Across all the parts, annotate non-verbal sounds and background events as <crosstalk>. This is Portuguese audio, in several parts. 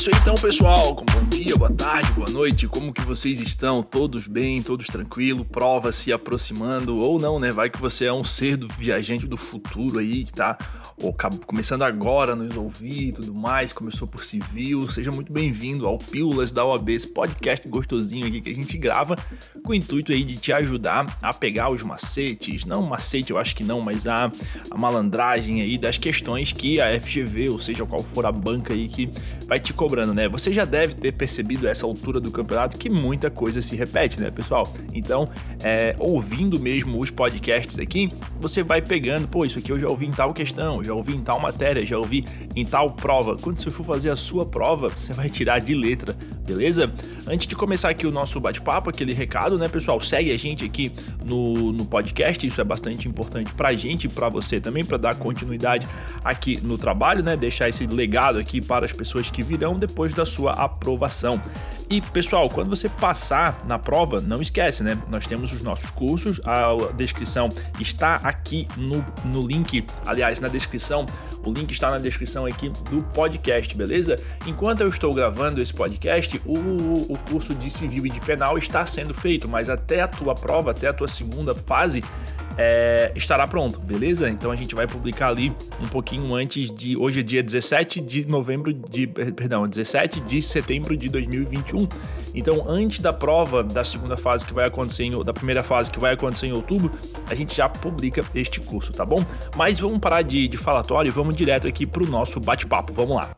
isso então, pessoal. Bom dia, boa tarde, boa noite. Como que vocês estão? Todos bem, todos tranquilo? Prova se aproximando ou não, né? Vai que você é um ser do viajante do futuro aí que tá ou, começando agora a nos ouvir e tudo mais, começou por civil. Seja muito bem-vindo ao Pílulas da OAB, esse podcast gostosinho aqui que a gente grava com o intuito aí de te ajudar a pegar os macetes, não macete, eu acho que não, mas a, a malandragem aí das questões que a FGV, ou seja, qual for a banca aí que vai te cobrando, né? Você já deve ter percebido essa altura do campeonato que muita coisa se repete, né, pessoal? Então, é, ouvindo mesmo os podcasts aqui, você vai pegando, pô, isso aqui eu já ouvi em tal questão, já ouvi em tal matéria, já ouvi em tal prova. Quando você for fazer a sua prova, você vai tirar de letra, beleza? Antes de começar aqui o nosso bate-papo, aquele recado, né, pessoal? Segue a gente aqui no, no podcast, isso é bastante importante pra gente e pra você também, para dar continuidade aqui no trabalho, né? Deixar esse legado aqui para as pessoas que virão depois da sua aprovação. E pessoal, quando você passar na prova, não esquece, né? Nós temos os nossos cursos, a descrição está aqui no, no link, aliás, na descrição. O link está na descrição aqui do podcast, beleza? Enquanto eu estou gravando esse podcast, o, o curso de civil e de penal está sendo feito, mas até a tua prova, até a tua segunda fase, é, estará pronto, beleza? Então a gente vai publicar ali um pouquinho antes de. Hoje é dia 17 de novembro de. Perdão, 17 de setembro de 2021. Então, antes da prova da segunda fase que vai acontecer em, da primeira fase que vai acontecer em outubro, a gente já publica este curso, tá bom? Mas vamos parar de, de falatório e vamos direto aqui para o nosso bate-papo. Vamos lá.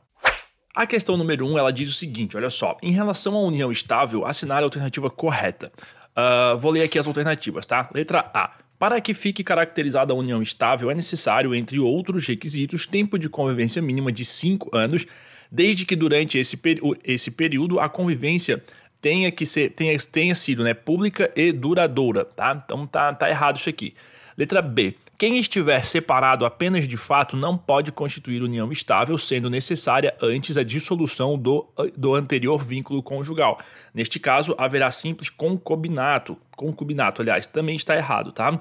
A questão número 1 um, ela diz o seguinte: olha só, em relação à união estável, assinale a alternativa correta. Uh, vou ler aqui as alternativas, tá? Letra A. Para que fique caracterizada a união estável, é necessário, entre outros requisitos, tempo de convivência mínima de 5 anos, desde que durante esse, esse período a convivência tenha que ser tenha, tenha sido né, pública e duradoura, tá? Então tá, tá errado isso aqui. Letra B. Quem estiver separado apenas de fato não pode constituir união estável, sendo necessária antes a dissolução do, do anterior vínculo conjugal. Neste caso, haverá simples concubinato. Concubinato, aliás, também está errado, tá?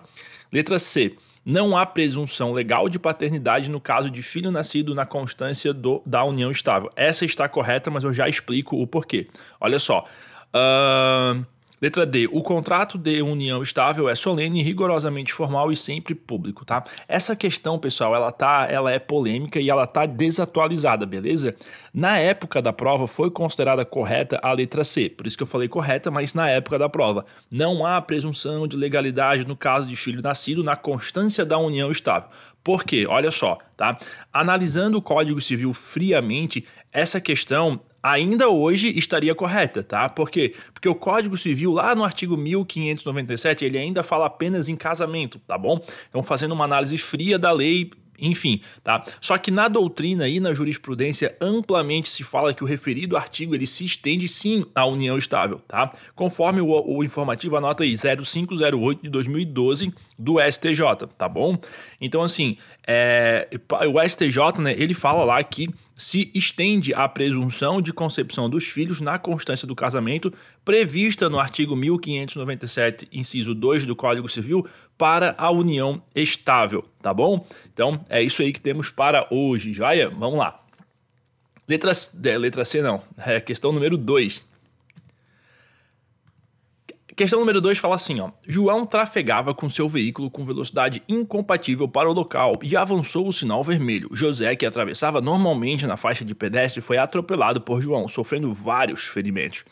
Letra C. Não há presunção legal de paternidade no caso de filho nascido na constância do, da união estável. Essa está correta, mas eu já explico o porquê. Olha só. Uh, Letra D. O contrato de união estável é solene, rigorosamente formal e sempre público, tá? Essa questão, pessoal, ela tá, ela é polêmica e ela tá desatualizada, beleza? Na época da prova foi considerada correta a letra C, por isso que eu falei correta, mas na época da prova não há presunção de legalidade no caso de filho nascido na constância da união estável. Por quê? Olha só, tá? Analisando o Código Civil friamente, essa questão ainda hoje estaria correta, tá? Por quê? Porque o Código Civil, lá no artigo 1597, ele ainda fala apenas em casamento, tá bom? Então, fazendo uma análise fria da lei, enfim, tá? Só que na doutrina e na jurisprudência amplamente se fala que o referido artigo ele se estende sim à união estável, tá? Conforme o, o informativo anota aí 0508 de 2012 do STJ, tá bom? Então assim, é, o STJ, né, ele fala lá que se estende a presunção de concepção dos filhos na constância do casamento prevista no artigo 1597, inciso 2 do Código Civil, para a união estável, tá bom? Então, é isso aí que temos para hoje, joia? Vamos lá. Letra, é, letra C não, é questão número 2. Questão número 2 fala assim, ó. João trafegava com seu veículo com velocidade incompatível para o local e avançou o sinal vermelho. José, que atravessava normalmente na faixa de pedestre, foi atropelado por João, sofrendo vários ferimentos.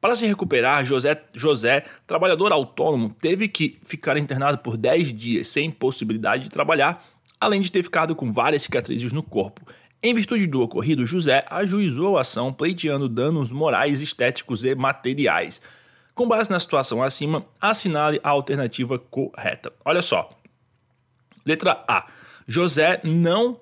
Para se recuperar, José, José, trabalhador autônomo, teve que ficar internado por 10 dias sem possibilidade de trabalhar, além de ter ficado com várias cicatrizes no corpo. Em virtude do ocorrido, José ajuizou a ação pleiteando danos morais, estéticos e materiais. Com base na situação acima, assinale a alternativa correta. Olha só. Letra A. José não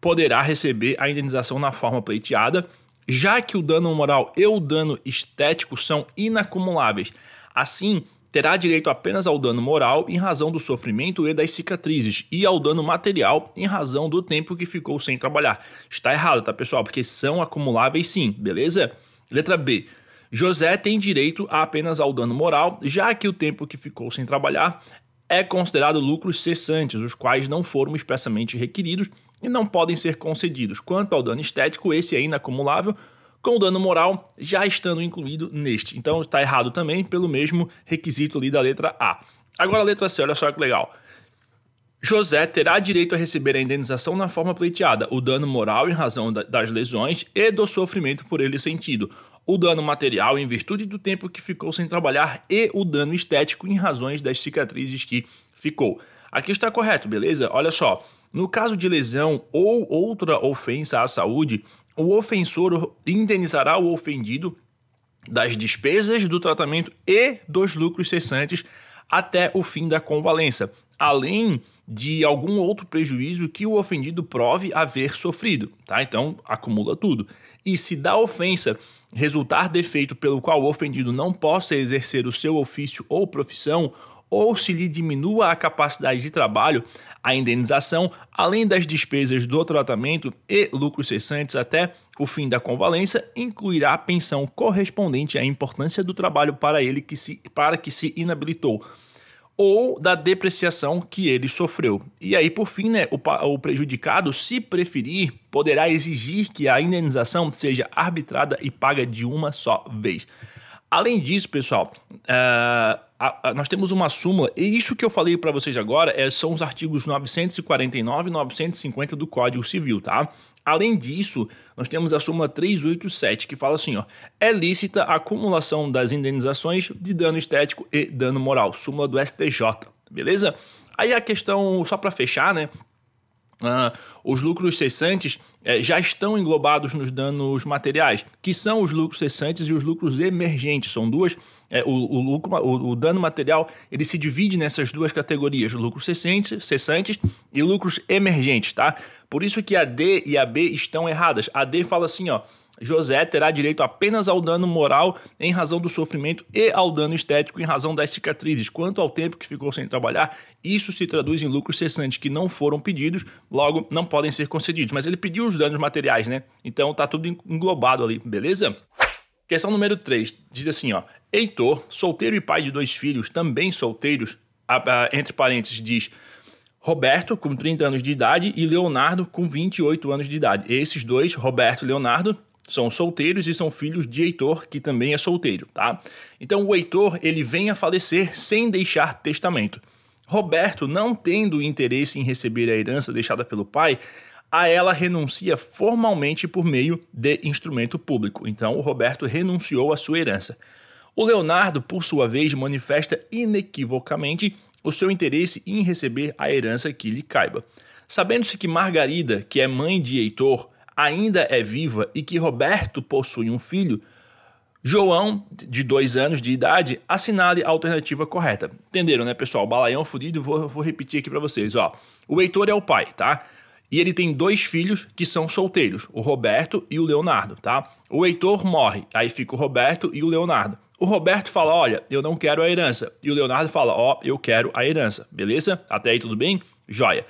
poderá receber a indenização na forma pleiteada, já que o dano moral e o dano estético são inacumuláveis. Assim, terá direito apenas ao dano moral em razão do sofrimento e das cicatrizes, e ao dano material em razão do tempo que ficou sem trabalhar. Está errado, tá, pessoal? Porque são acumuláveis sim, beleza? Letra B. José tem direito apenas ao dano moral, já que o tempo que ficou sem trabalhar é considerado lucros cessantes, os quais não foram expressamente requeridos e não podem ser concedidos. Quanto ao dano estético, esse é inacumulável, com o dano moral já estando incluído neste. Então está errado também pelo mesmo requisito ali da letra A. Agora a letra C, olha só que legal. José terá direito a receber a indenização na forma pleiteada, o dano moral em razão das lesões e do sofrimento por ele sentido, o dano material em virtude do tempo que ficou sem trabalhar e o dano estético em razões das cicatrizes que ficou. Aqui está correto, beleza? Olha só. No caso de lesão ou outra ofensa à saúde, o ofensor indenizará o ofendido das despesas do tratamento e dos lucros cessantes até o fim da convalência, além de algum outro prejuízo que o ofendido prove haver sofrido, tá? Então, acumula tudo. E se da ofensa resultar defeito pelo qual o ofendido não possa exercer o seu ofício ou profissão, ou se lhe diminua a capacidade de trabalho, a indenização, além das despesas do tratamento e lucros cessantes até o fim da convalência, incluirá a pensão correspondente à importância do trabalho para ele que se, para que se inabilitou ou da depreciação que ele sofreu. E aí, por fim, né, o, o, prejudicado, se preferir, poderá exigir que a indenização seja arbitrada e paga de uma só vez. Além disso, pessoal, uh, a, a, nós temos uma súmula, e isso que eu falei para vocês agora é, são os artigos 949 e 950 do Código Civil, tá? Além disso, nós temos a súmula 387, que fala assim: ó, é lícita a acumulação das indenizações de dano estético e dano moral. Súmula do STJ, beleza? Aí a questão, só para fechar, né? Uh, os lucros cessantes uh, já estão englobados nos danos materiais, que são os lucros cessantes e os lucros emergentes. São duas. Uh, o, o, lucro, o, o, dano material ele se divide nessas duas categorias: lucros cessantes, cessantes e lucros emergentes, tá? Por isso que a D e a B estão erradas. A D fala assim, ó. José terá direito apenas ao dano moral em razão do sofrimento e ao dano estético em razão das cicatrizes. Quanto ao tempo que ficou sem trabalhar, isso se traduz em lucros cessantes que não foram pedidos, logo não podem ser concedidos. Mas ele pediu os danos materiais, né? Então tá tudo englobado ali, beleza? Questão número 3 diz assim, ó: Heitor, solteiro e pai de dois filhos, também solteiros, entre parênteses, diz Roberto, com 30 anos de idade, e Leonardo, com 28 anos de idade. Esses dois, Roberto e Leonardo, são solteiros e são filhos de Heitor, que também é solteiro, tá? Então o Heitor, ele vem a falecer sem deixar testamento. Roberto, não tendo interesse em receber a herança deixada pelo pai, a ela renuncia formalmente por meio de instrumento público. Então o Roberto renunciou à sua herança. O Leonardo, por sua vez, manifesta inequivocamente o seu interesse em receber a herança que lhe caiba. Sabendo-se que Margarida, que é mãe de Heitor, ainda é viva e que Roberto possui um filho, João, de dois anos de idade, assinale a alternativa correta. Entenderam, né, pessoal? Balaião fudido, vou, vou repetir aqui para vocês. Ó. O Heitor é o pai, tá? E ele tem dois filhos que são solteiros, o Roberto e o Leonardo, tá? O Heitor morre, aí fica o Roberto e o Leonardo. O Roberto fala: Olha, eu não quero a herança. E o Leonardo fala: Ó, oh, eu quero a herança. Beleza? Até aí tudo bem? Joia.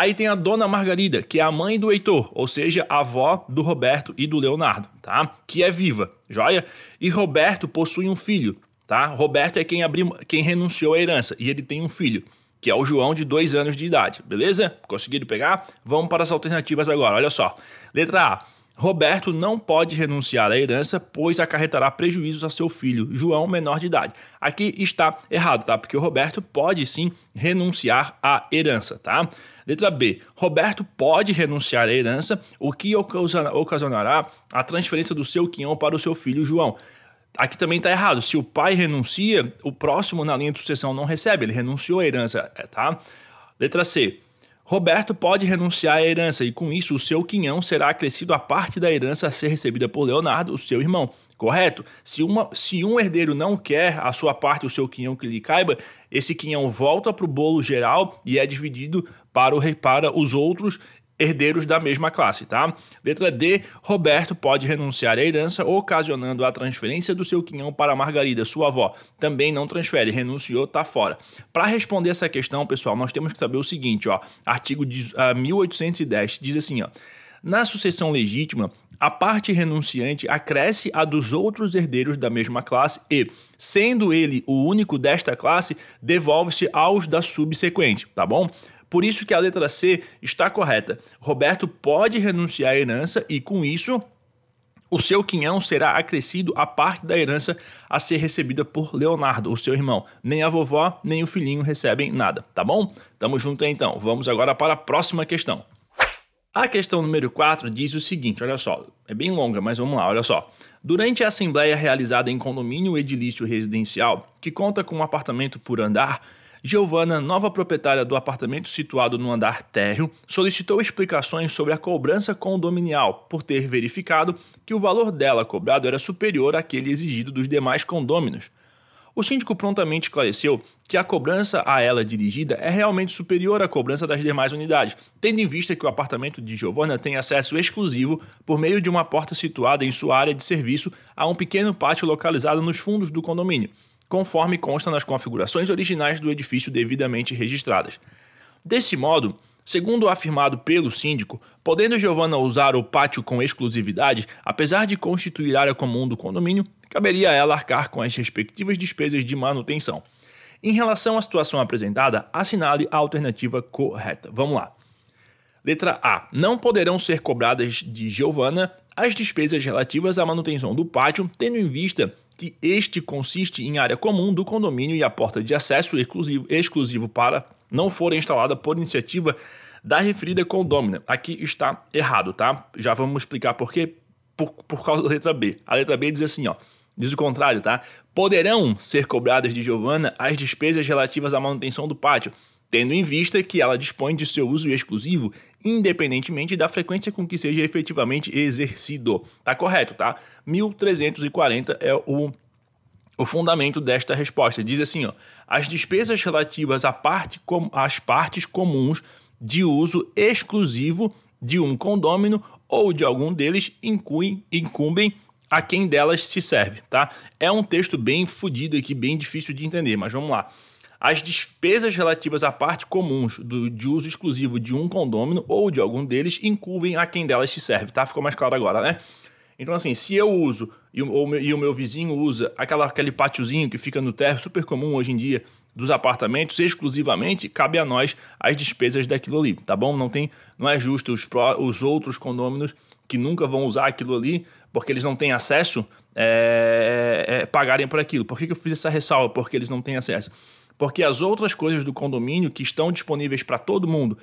Aí tem a dona Margarida, que é a mãe do Heitor, ou seja, a avó do Roberto e do Leonardo, tá? Que é viva, joia? E Roberto possui um filho, tá? Roberto é quem, abriu, quem renunciou à herança e ele tem um filho, que é o João de dois anos de idade, beleza? Conseguiram pegar? Vamos para as alternativas agora, olha só. Letra A. Roberto não pode renunciar à herança, pois acarretará prejuízos a seu filho, João, menor de idade. Aqui está errado, tá? Porque o Roberto pode sim renunciar à herança, tá? Letra B. Roberto pode renunciar à herança, o que ocasionará a transferência do seu quinhão para o seu filho João. Aqui também está errado. Se o pai renuncia, o próximo na linha de sucessão não recebe. Ele renunciou à herança, tá? Letra C. Roberto pode renunciar à herança e, com isso, o seu quinhão será acrescido à parte da herança a ser recebida por Leonardo, o seu irmão. Correto? Se, uma, se um herdeiro não quer a sua parte, o seu quinhão que lhe caiba, esse quinhão volta para o bolo geral e é dividido para, o, para os outros herdeiros da mesma classe, tá? Letra D, Roberto pode renunciar à herança, ocasionando a transferência do seu quinhão para Margarida, sua avó. Também não transfere, renunciou, tá fora. Para responder essa questão, pessoal, nós temos que saber o seguinte, ó. Artigo de, uh, 1810 diz assim, ó. Na sucessão legítima, a parte renunciante acresce a dos outros herdeiros da mesma classe e, sendo ele o único desta classe, devolve-se aos da subsequente, tá bom? Por isso que a letra C está correta. Roberto pode renunciar à herança e, com isso, o seu quinhão será acrescido à parte da herança a ser recebida por Leonardo, o seu irmão. Nem a vovó, nem o filhinho recebem nada, tá bom? Tamo junto aí, então. Vamos agora para a próxima questão. A questão número 4 diz o seguinte, olha só, é bem longa, mas vamos lá, olha só. Durante a assembleia realizada em condomínio edilício residencial, que conta com um apartamento por andar, Giovana, nova proprietária do apartamento situado no andar térreo, solicitou explicações sobre a cobrança condominial, por ter verificado que o valor dela cobrado era superior àquele exigido dos demais condôminos. O síndico prontamente esclareceu que a cobrança a ela dirigida é realmente superior à cobrança das demais unidades, tendo em vista que o apartamento de Giovana tem acesso exclusivo por meio de uma porta situada em sua área de serviço a um pequeno pátio localizado nos fundos do condomínio conforme consta nas configurações originais do edifício devidamente registradas. Desse modo, segundo afirmado pelo síndico, podendo Giovana usar o pátio com exclusividade, apesar de constituir área comum do condomínio, caberia a ela arcar com as respectivas despesas de manutenção. Em relação à situação apresentada, assinale a alternativa correta. Vamos lá. Letra A. Não poderão ser cobradas de Giovana as despesas relativas à manutenção do pátio, tendo em vista que este consiste em área comum do condomínio e a porta de acesso exclusivo, exclusivo para não for instalada por iniciativa da referida condômina. Aqui está errado, tá? Já vamos explicar por quê. Por, por causa da letra B. A letra B diz assim, ó. Diz o contrário, tá? Poderão ser cobradas de Giovana as despesas relativas à manutenção do pátio, tendo em vista que ela dispõe de seu uso exclusivo, independentemente da frequência com que seja efetivamente exercido. Tá correto, tá? 1340 é o o fundamento desta resposta. Diz assim, ó, as despesas relativas à parte com, às partes comuns de uso exclusivo de um condômino ou de algum deles incluem, incumbem a quem delas se serve, tá? É um texto bem fodido aqui, bem difícil de entender, mas vamos lá. As despesas relativas à parte comuns do, de uso exclusivo de um condômino ou de algum deles incumbem a quem delas se serve, tá? Ficou mais claro agora, né? Então, assim, se eu uso e o, e o meu vizinho usa aquela, aquele pátiozinho que fica no terra, super comum hoje em dia, dos apartamentos, exclusivamente, cabe a nós as despesas daquilo ali, tá bom? Não tem, não é justo os, os outros condôminos que nunca vão usar aquilo ali, porque eles não têm acesso, é, é, pagarem por aquilo. Por que, que eu fiz essa ressalva? Porque eles não têm acesso porque as outras coisas do condomínio que estão disponíveis para todo mundo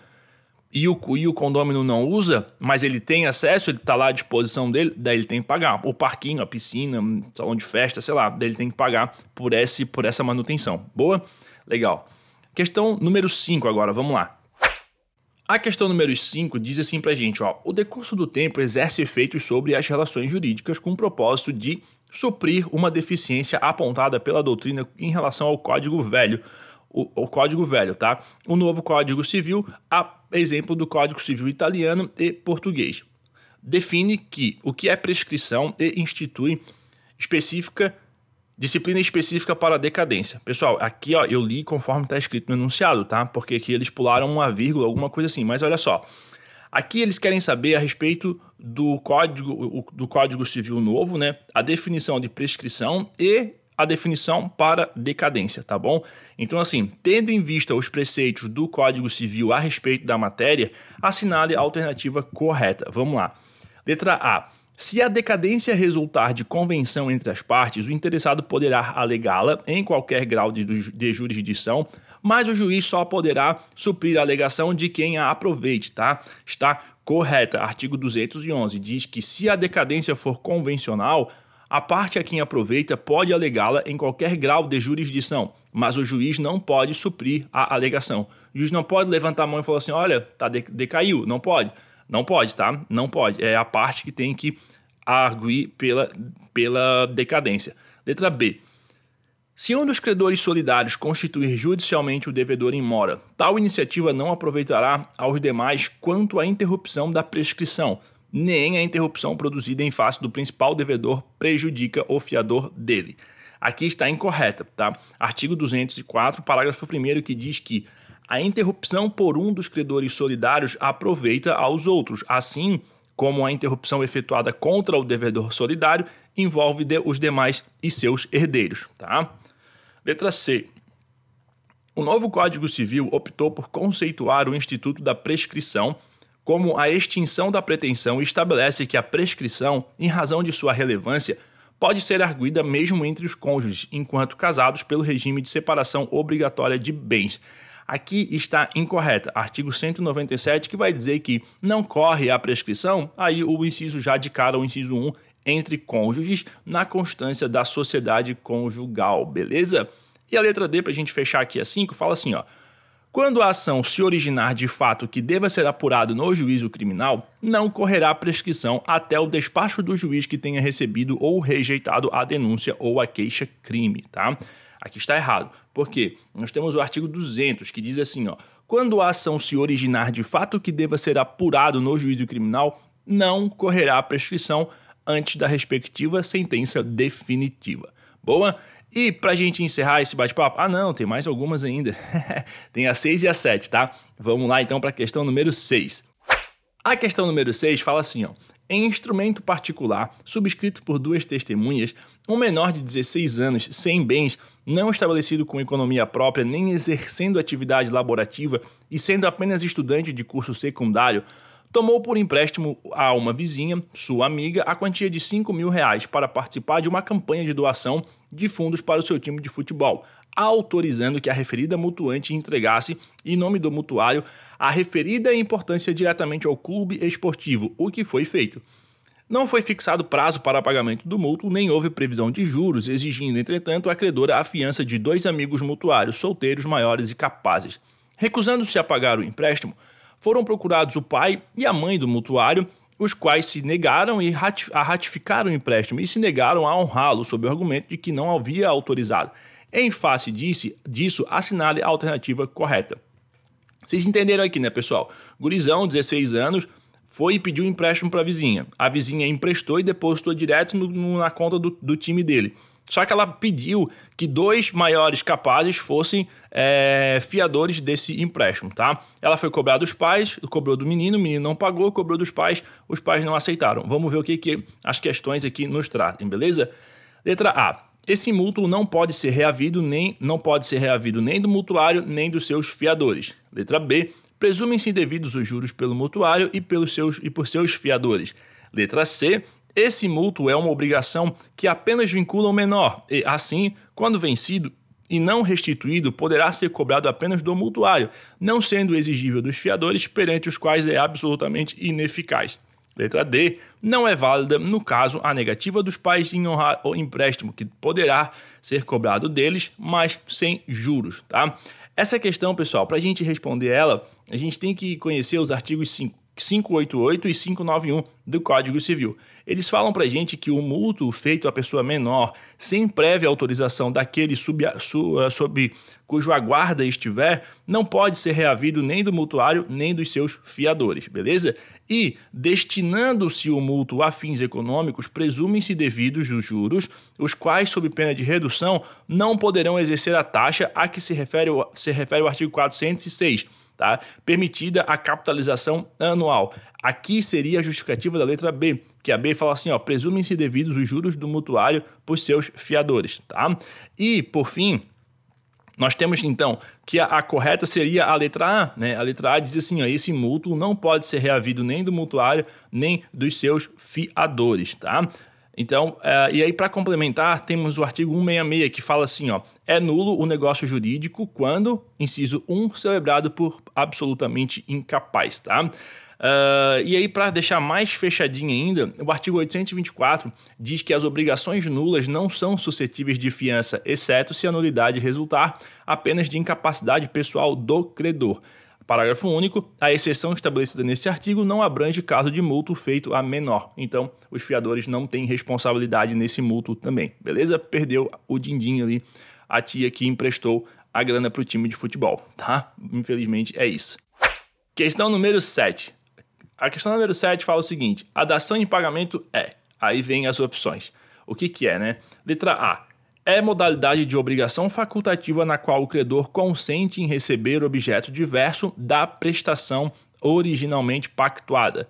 e o, e o condomínio não usa, mas ele tem acesso, ele está lá à disposição dele, daí ele tem que pagar. O parquinho, a piscina, salão de festa, sei lá, daí ele tem que pagar por, esse, por essa manutenção. Boa? Legal. Questão número 5 agora, vamos lá. A questão número 5 diz assim pra gente, ó, o decurso do tempo exerce efeitos sobre as relações jurídicas com o propósito de suprir uma deficiência apontada pela doutrina em relação ao Código Velho. O, o, Código Velho, tá? O novo Código Civil, a exemplo do Código Civil italiano e português. Define que o que é prescrição e institui específica disciplina específica para a decadência. Pessoal, aqui ó, eu li conforme está escrito no enunciado, tá? Porque aqui eles pularam uma vírgula, alguma coisa assim. Mas olha só, Aqui eles querem saber a respeito do código, do código Civil novo, né? A definição de prescrição e a definição para decadência, tá bom? Então, assim, tendo em vista os preceitos do Código Civil a respeito da matéria, assinale a alternativa correta. Vamos lá. Letra A. Se a decadência resultar de convenção entre as partes, o interessado poderá alegá-la em qualquer grau de, de jurisdição mas o juiz só poderá suprir a alegação de quem a aproveite, tá? Está correta. Artigo 211 diz que se a decadência for convencional, a parte a quem aproveita pode alegá-la em qualquer grau de jurisdição, mas o juiz não pode suprir a alegação. O juiz não pode levantar a mão e falar assim: olha, tá decaiu. Não pode. Não pode, tá? Não pode. É a parte que tem que arguir pela, pela decadência. Letra B. Se um dos credores solidários constituir judicialmente o devedor em mora, tal iniciativa não aproveitará aos demais quanto à interrupção da prescrição, nem a interrupção produzida em face do principal devedor prejudica o fiador dele. Aqui está incorreta, tá? Artigo 204, parágrafo 1 que diz que a interrupção por um dos credores solidários aproveita aos outros, assim como a interrupção efetuada contra o devedor solidário envolve os demais e seus herdeiros, tá? Letra C. O novo Código Civil optou por conceituar o instituto da prescrição como a extinção da pretensão estabelece que a prescrição, em razão de sua relevância, pode ser arguída mesmo entre os cônjuges, enquanto casados pelo regime de separação obrigatória de bens. Aqui está incorreta. Artigo 197, que vai dizer que não corre a prescrição, aí o inciso já de cara, o inciso 1, entre cônjuges, na constância da sociedade conjugal, beleza? E a letra D, para a gente fechar aqui a 5, fala assim, ó. Quando a ação se originar de fato que deva ser apurado no juízo criminal, não correrá prescrição até o despacho do juiz que tenha recebido ou rejeitado a denúncia ou a queixa-crime, tá? Aqui está errado. Por quê? Nós temos o artigo 200 que diz assim, ó: quando a ação se originar de fato que deva ser apurado no juízo criminal, não correrá prescrição antes da respectiva sentença definitiva. Boa? E pra gente encerrar esse bate-papo, ah não, tem mais algumas ainda. <laughs> tem a 6 e a 7, tá? Vamos lá então para a questão número 6. A questão número 6 fala assim, ó: em instrumento particular, subscrito por duas testemunhas, um menor de 16 anos sem bens, não estabelecido com economia própria nem exercendo atividade laborativa e sendo apenas estudante de curso secundário, tomou por empréstimo a uma vizinha, sua amiga, a quantia de 5 mil reais para participar de uma campanha de doação de fundos para o seu time de futebol, autorizando que a referida mutuante entregasse, em nome do mutuário, a referida importância diretamente ao clube esportivo, o que foi feito. Não foi fixado prazo para pagamento do mútuo, nem houve previsão de juros, exigindo, entretanto, a credora a fiança de dois amigos mutuários solteiros maiores e capazes. Recusando-se a pagar o empréstimo, foram procurados o pai e a mãe do mutuário, os quais se negaram a ratificar o empréstimo e se negaram a honrá-lo sob o argumento de que não havia autorizado. Em face disso, assinale a alternativa correta. Vocês entenderam aqui, né, pessoal? Gurizão, 16 anos, foi e pediu um empréstimo para a vizinha. A vizinha emprestou e depositou direto no, na conta do, do time dele. Só que ela pediu que dois maiores capazes fossem é, fiadores desse empréstimo, tá? Ela foi cobrar dos pais, cobrou do menino, o menino não pagou, cobrou dos pais, os pais não aceitaram. Vamos ver o que, que as questões aqui nos trazem, beleza? Letra A. Esse mútuo não pode ser reavido nem não pode ser reavido nem do mutuário nem dos seus fiadores. Letra B. Presumem-se devidos os juros pelo mutuário e pelos seus e por seus fiadores. Letra C. Esse mútuo é uma obrigação que apenas vincula o menor e, assim, quando vencido e não restituído, poderá ser cobrado apenas do mutuário, não sendo exigível dos fiadores, perante os quais é absolutamente ineficaz. Letra D. Não é válida, no caso, a negativa dos pais em honrar o empréstimo, que poderá ser cobrado deles, mas sem juros. Tá? Essa questão, pessoal, para a gente responder ela, a gente tem que conhecer os artigos 5 588 e 591 do Código Civil. Eles falam para gente que o mútuo feito à pessoa menor, sem prévia autorização daquele sub, su, sob cujo a guarda estiver, não pode ser reavido nem do mutuário nem dos seus fiadores, beleza? E, destinando-se o mútuo a fins econômicos, presumem-se devidos os juros, os quais, sob pena de redução, não poderão exercer a taxa a que se refere, se refere o artigo 406 tá? Permitida a capitalização anual. Aqui seria a justificativa da letra B, que a B fala assim, ó, presumem-se devidos os juros do mutuário por seus fiadores, tá? E, por fim, nós temos então que a, a, correta seria a letra A, né? A letra A diz assim: ó, esse mútuo não pode ser reavido nem do mutuário nem dos seus fiadores, tá? Então, é, e aí para complementar, temos o artigo 166 que fala assim, ó, é nulo o negócio jurídico quando, inciso 1, celebrado por absolutamente incapaz, tá? Uh, e aí, para deixar mais fechadinho ainda, o artigo 824 diz que as obrigações nulas não são suscetíveis de fiança, exceto se a nulidade resultar apenas de incapacidade pessoal do credor. Parágrafo único. A exceção estabelecida nesse artigo não abrange caso de mútuo feito a menor. Então, os fiadores não têm responsabilidade nesse mútuo também. Beleza? Perdeu o din-din ali, a tia que emprestou a grana para o time de futebol, tá? Infelizmente é isso. Questão número 7. A questão número 7 fala o seguinte: a dação em pagamento é. Aí vem as opções. O que, que é, né? Letra A é modalidade de obrigação facultativa na qual o credor consente em receber objeto diverso da prestação originalmente pactuada.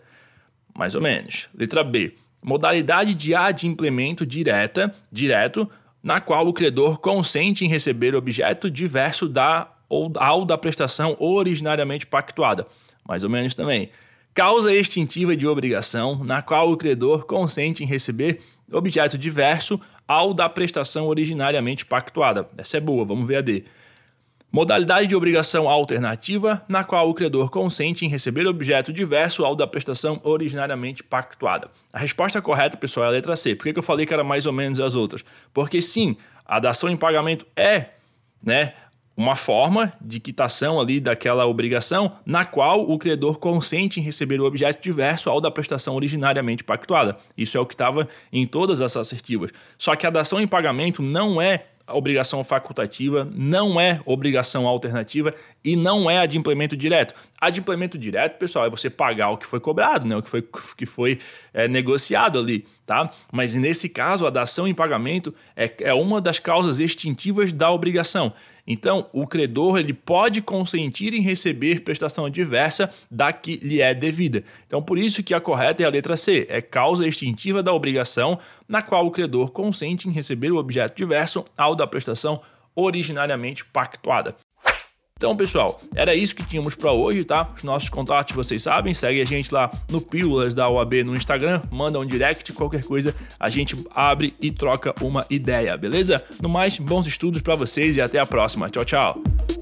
Mais ou menos. Letra B. Modalidade de adimplemento direta, direto, na qual o credor consente em receber objeto diverso da ou ao da prestação originariamente pactuada. Mais ou menos também. causa extintiva de obrigação na qual o credor consente em receber objeto diverso ao da prestação originariamente pactuada. Essa é boa, vamos ver a D. Modalidade de obrigação alternativa, na qual o credor consente em receber objeto diverso ao da prestação originariamente pactuada. A resposta correta, pessoal, é a letra C. Por que eu falei que era mais ou menos as outras? Porque sim, a dação em pagamento é né, uma forma de quitação ali daquela obrigação na qual o credor consente em receber o objeto diverso ao da prestação originariamente pactuada. Isso é o que estava em todas as assertivas. Só que a dação em pagamento não é obrigação facultativa, não é obrigação alternativa e não é a de implemento direto. A de implemento direto, pessoal, é você pagar o que foi cobrado, né? o que foi, que foi é, negociado ali, tá? Mas nesse caso, a dação em pagamento é, é uma das causas extintivas da obrigação. Então, o credor ele pode consentir em receber prestação diversa da que lhe é devida. Então, por isso que a correta é a letra C, é causa extintiva da obrigação na qual o credor consente em receber o objeto diverso ao da prestação originariamente pactuada. Então, pessoal, era isso que tínhamos para hoje, tá? Os nossos contatos vocês sabem, segue a gente lá no Pílulas da OAB no Instagram, manda um direct, qualquer coisa, a gente abre e troca uma ideia, beleza? No mais, bons estudos para vocês e até a próxima. Tchau, tchau.